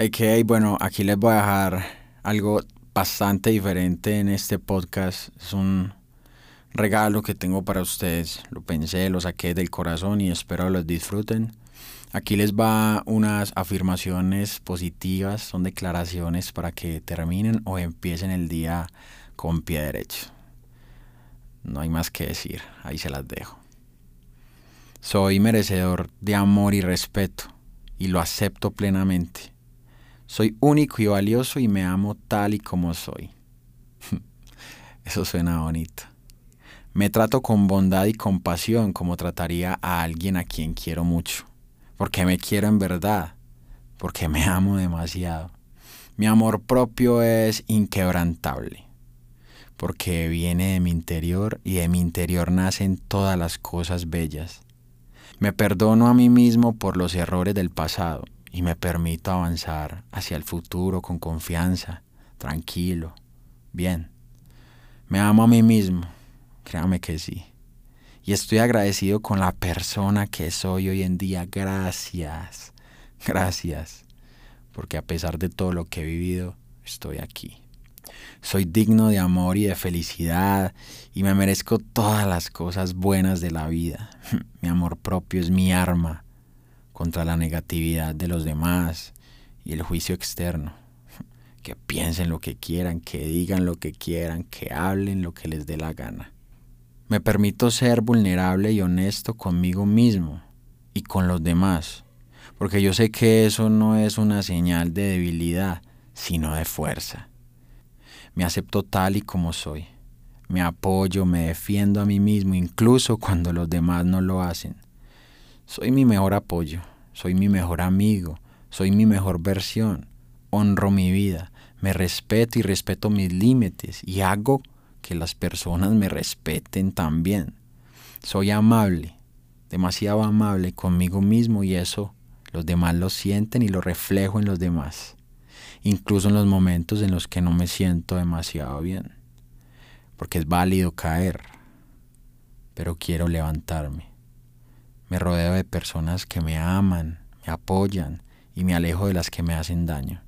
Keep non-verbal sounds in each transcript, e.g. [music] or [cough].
Ok, bueno, aquí les voy a dejar algo bastante diferente en este podcast. Es un regalo que tengo para ustedes. Lo pensé, lo saqué del corazón y espero los disfruten. Aquí les va unas afirmaciones positivas, son declaraciones para que terminen o empiecen el día con pie derecho. No hay más que decir, ahí se las dejo. Soy merecedor de amor y respeto y lo acepto plenamente. Soy único y valioso y me amo tal y como soy. [laughs] Eso suena bonito. Me trato con bondad y compasión como trataría a alguien a quien quiero mucho. Porque me quiero en verdad. Porque me amo demasiado. Mi amor propio es inquebrantable. Porque viene de mi interior y de mi interior nacen todas las cosas bellas. Me perdono a mí mismo por los errores del pasado y me permito avanzar hacia el futuro con confianza, tranquilo, bien. Me amo a mí mismo, créame que sí. Y estoy agradecido con la persona que soy hoy en día. Gracias, gracias. Porque a pesar de todo lo que he vivido, estoy aquí. Soy digno de amor y de felicidad y me merezco todas las cosas buenas de la vida. [laughs] mi amor propio es mi arma contra la negatividad de los demás y el juicio externo. [laughs] Que piensen lo que quieran, que digan lo que quieran, que hablen lo que les dé la gana. Me permito ser vulnerable y honesto conmigo mismo y con los demás, porque yo sé que eso no es una señal de debilidad, sino de fuerza. Me acepto tal y como soy. Me apoyo, me defiendo a mí mismo, incluso cuando los demás no lo hacen. Soy mi mejor apoyo, soy mi mejor amigo, soy mi mejor versión. Honro mi vida, me respeto y respeto mis límites y hago que las personas me respeten también. Soy amable, demasiado amable conmigo mismo y eso los demás lo sienten y lo reflejo en los demás incluso en los momentos en los que no me siento demasiado bien, porque es válido caer, pero quiero levantarme. Me rodeo de personas que me aman, me apoyan y me alejo de las que me hacen daño.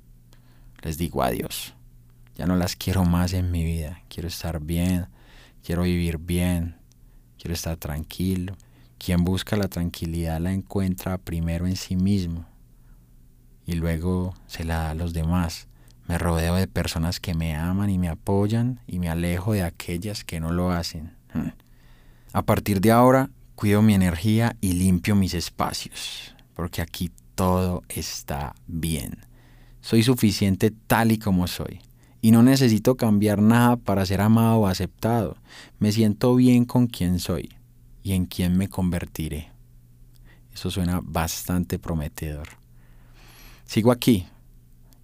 Les digo adiós. Ya no las quiero más en mi vida. Quiero estar bien, quiero vivir bien, quiero estar tranquilo. Quien busca la tranquilidad la encuentra primero en sí mismo y luego se la da a los demás. Me rodeo de personas que me aman y me apoyan y me alejo de aquellas que no lo hacen. Hmm. A partir de ahora, cuido mi energía y limpio mis espacios, porque aquí todo está bien. Soy suficiente tal y como soy. Y no necesito cambiar nada para ser amado o aceptado. Me siento bien con quien soy y en quien me convertiré. Eso suena bastante prometedor. Sigo aquí,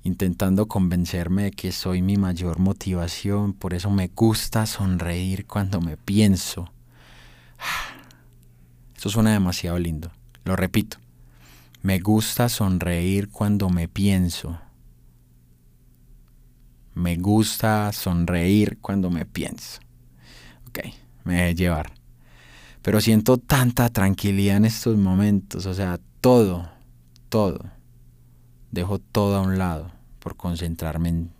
intentando convencerme de que soy mi mayor motivación, por eso me gusta sonreír cuando me pienso. Eso suena demasiado lindo. Lo repito. Me gusta sonreír cuando me pienso. Me gusta sonreír cuando me pienso. Ok, me dejé llevar. Pero siento tanta tranquilidad en estos momentos. O sea, todo, todo Dejo todo a un lado por concentrarme en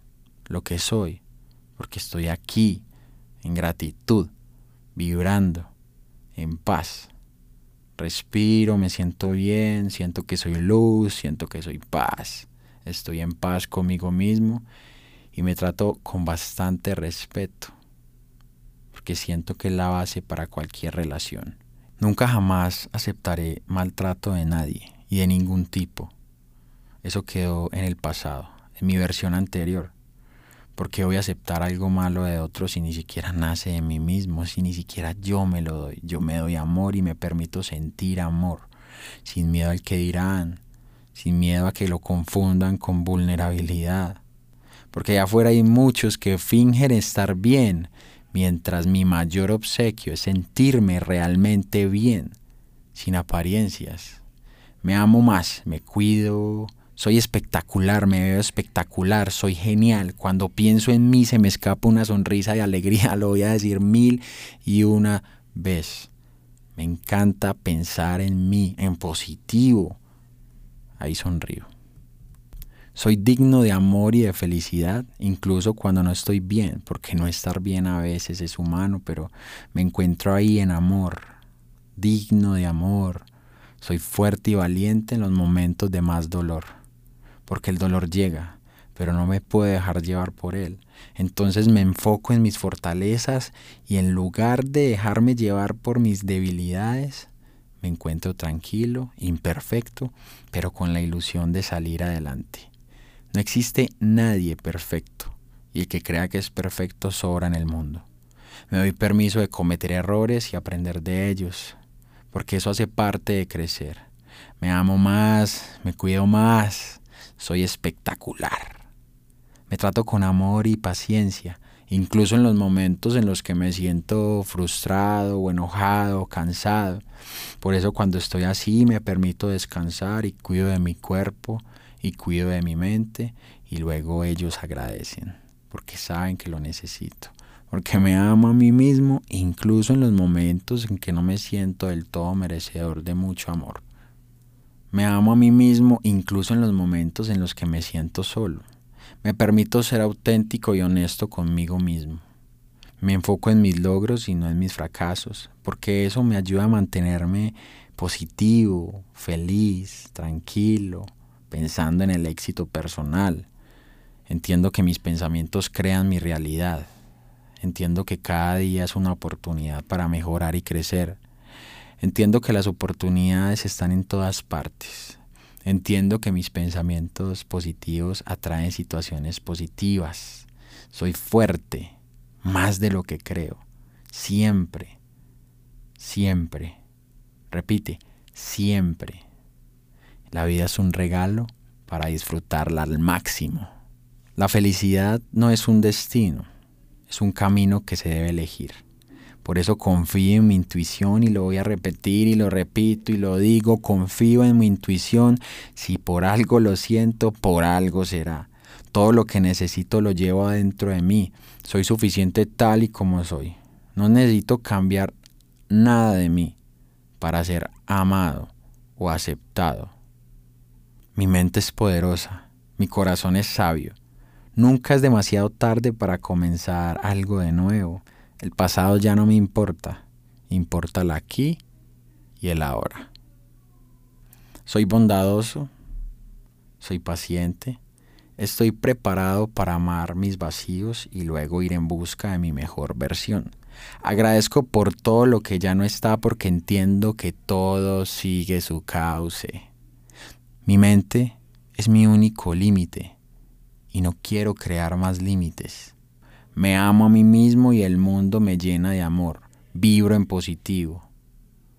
lo que soy, porque estoy aquí, en gratitud, vibrando, en paz. Respiro, me siento bien, siento que soy luz, siento que soy paz. Estoy en paz conmigo mismo y me trato con bastante respeto, porque siento que es la base para cualquier relación. Nunca jamás aceptaré maltrato de nadie y de ningún tipo eso quedó en el pasado, en mi versión anterior. Porque voy a aceptar algo malo de otro si ni siquiera nace de mí mismo, si ni siquiera yo me lo doy? Yo me doy amor y me permito sentir amor, sin miedo al que dirán, sin miedo a que lo confundan con vulnerabilidad. Porque allá afuera hay muchos que fingen estar bien, mientras mi mayor obsequio es sentirme realmente bien, sin apariencias. Me amo más, me cuido, soy espectacular, me veo espectacular, soy genial. Cuando pienso en mí se me escapa una sonrisa de alegría, [laughs] lo voy a decir mil y una vez. Me encanta pensar en mí, en positivo. Ahí sonrío. Soy digno de amor y de felicidad, incluso cuando no estoy bien, porque no estar bien a veces es humano, pero me encuentro ahí en amor, digno de amor. Soy fuerte y valiente en los momentos de más dolor, porque el dolor llega, pero no me puedo dejar llevar por él. Entonces me enfoco en mis fortalezas y en lugar de dejarme llevar por mis debilidades, me encuentro tranquilo, imperfecto, pero con la ilusión de salir adelante. No existe nadie perfecto, y el que crea que es perfecto sobra en el mundo. Me doy permiso de cometer errores y aprender de ellos, porque eso hace parte de crecer. Me amo más, me cuido más, soy espectacular. Me trato con amor y paciencia, incluso en los momentos en los que me siento frustrado enojado cansado. Por eso cuando estoy así me permito descansar y cuido de mi cuerpo y cuido de mi mente y luego ellos agradecen porque saben que lo necesito. Porque me amo a mí mismo incluso en los momentos en que no me siento del todo merecedor de mucho amor. Me amo a mí mismo incluso en los momentos en los que me siento solo. Me permito ser auténtico y honesto conmigo mismo. Me enfoco en mis logros y no en mis fracasos, porque eso me ayuda a mantenerme positivo, feliz, tranquilo, pensando en el éxito personal. Entiendo que mis pensamientos crean mi realidad. Entiendo que cada día es una oportunidad para mejorar y crecer. Entiendo que las oportunidades están en todas partes. Entiendo que mis pensamientos positivos atraen situaciones positivas. Soy fuerte, más de lo que creo. Siempre, siempre. Repite, siempre. La vida es un regalo para disfrutarla al máximo. La felicidad no es un destino, es un camino que se debe elegir. Por eso confío en mi intuición y lo voy a repetir y lo repito y lo digo, confío en mi intuición. Si por algo lo siento, por algo será. Todo lo que necesito lo llevo adentro de mí. Soy suficiente tal y como soy. No necesito cambiar nada de mí para ser amado o aceptado. Mi mente es poderosa, mi corazón es sabio. Nunca es demasiado tarde para comenzar algo de nuevo. El pasado ya no me importa, importa el aquí y el ahora. Soy bondadoso, soy paciente, estoy preparado para amar mis vacíos y luego ir en busca de mi mejor versión. Agradezco por todo lo que ya no está porque entiendo que todo sigue su cauce. Mi mente es mi único límite y no quiero crear más límites. Me amo a mí mismo y el mundo me llena de amor. Vibro en positivo.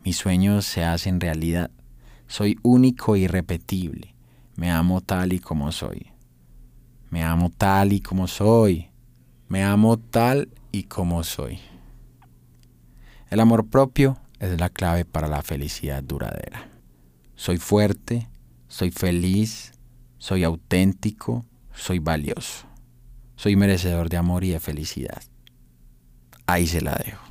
Mis sueños se hacen realidad. Soy único e irrepetible. Me amo tal y como soy. Me amo tal y como soy. Me amo tal y como soy. El amor propio es la clave para la felicidad duradera. Soy fuerte, soy feliz, soy auténtico, soy valioso, soy merecedor de amor y de felicidad. Ahí se la dejo.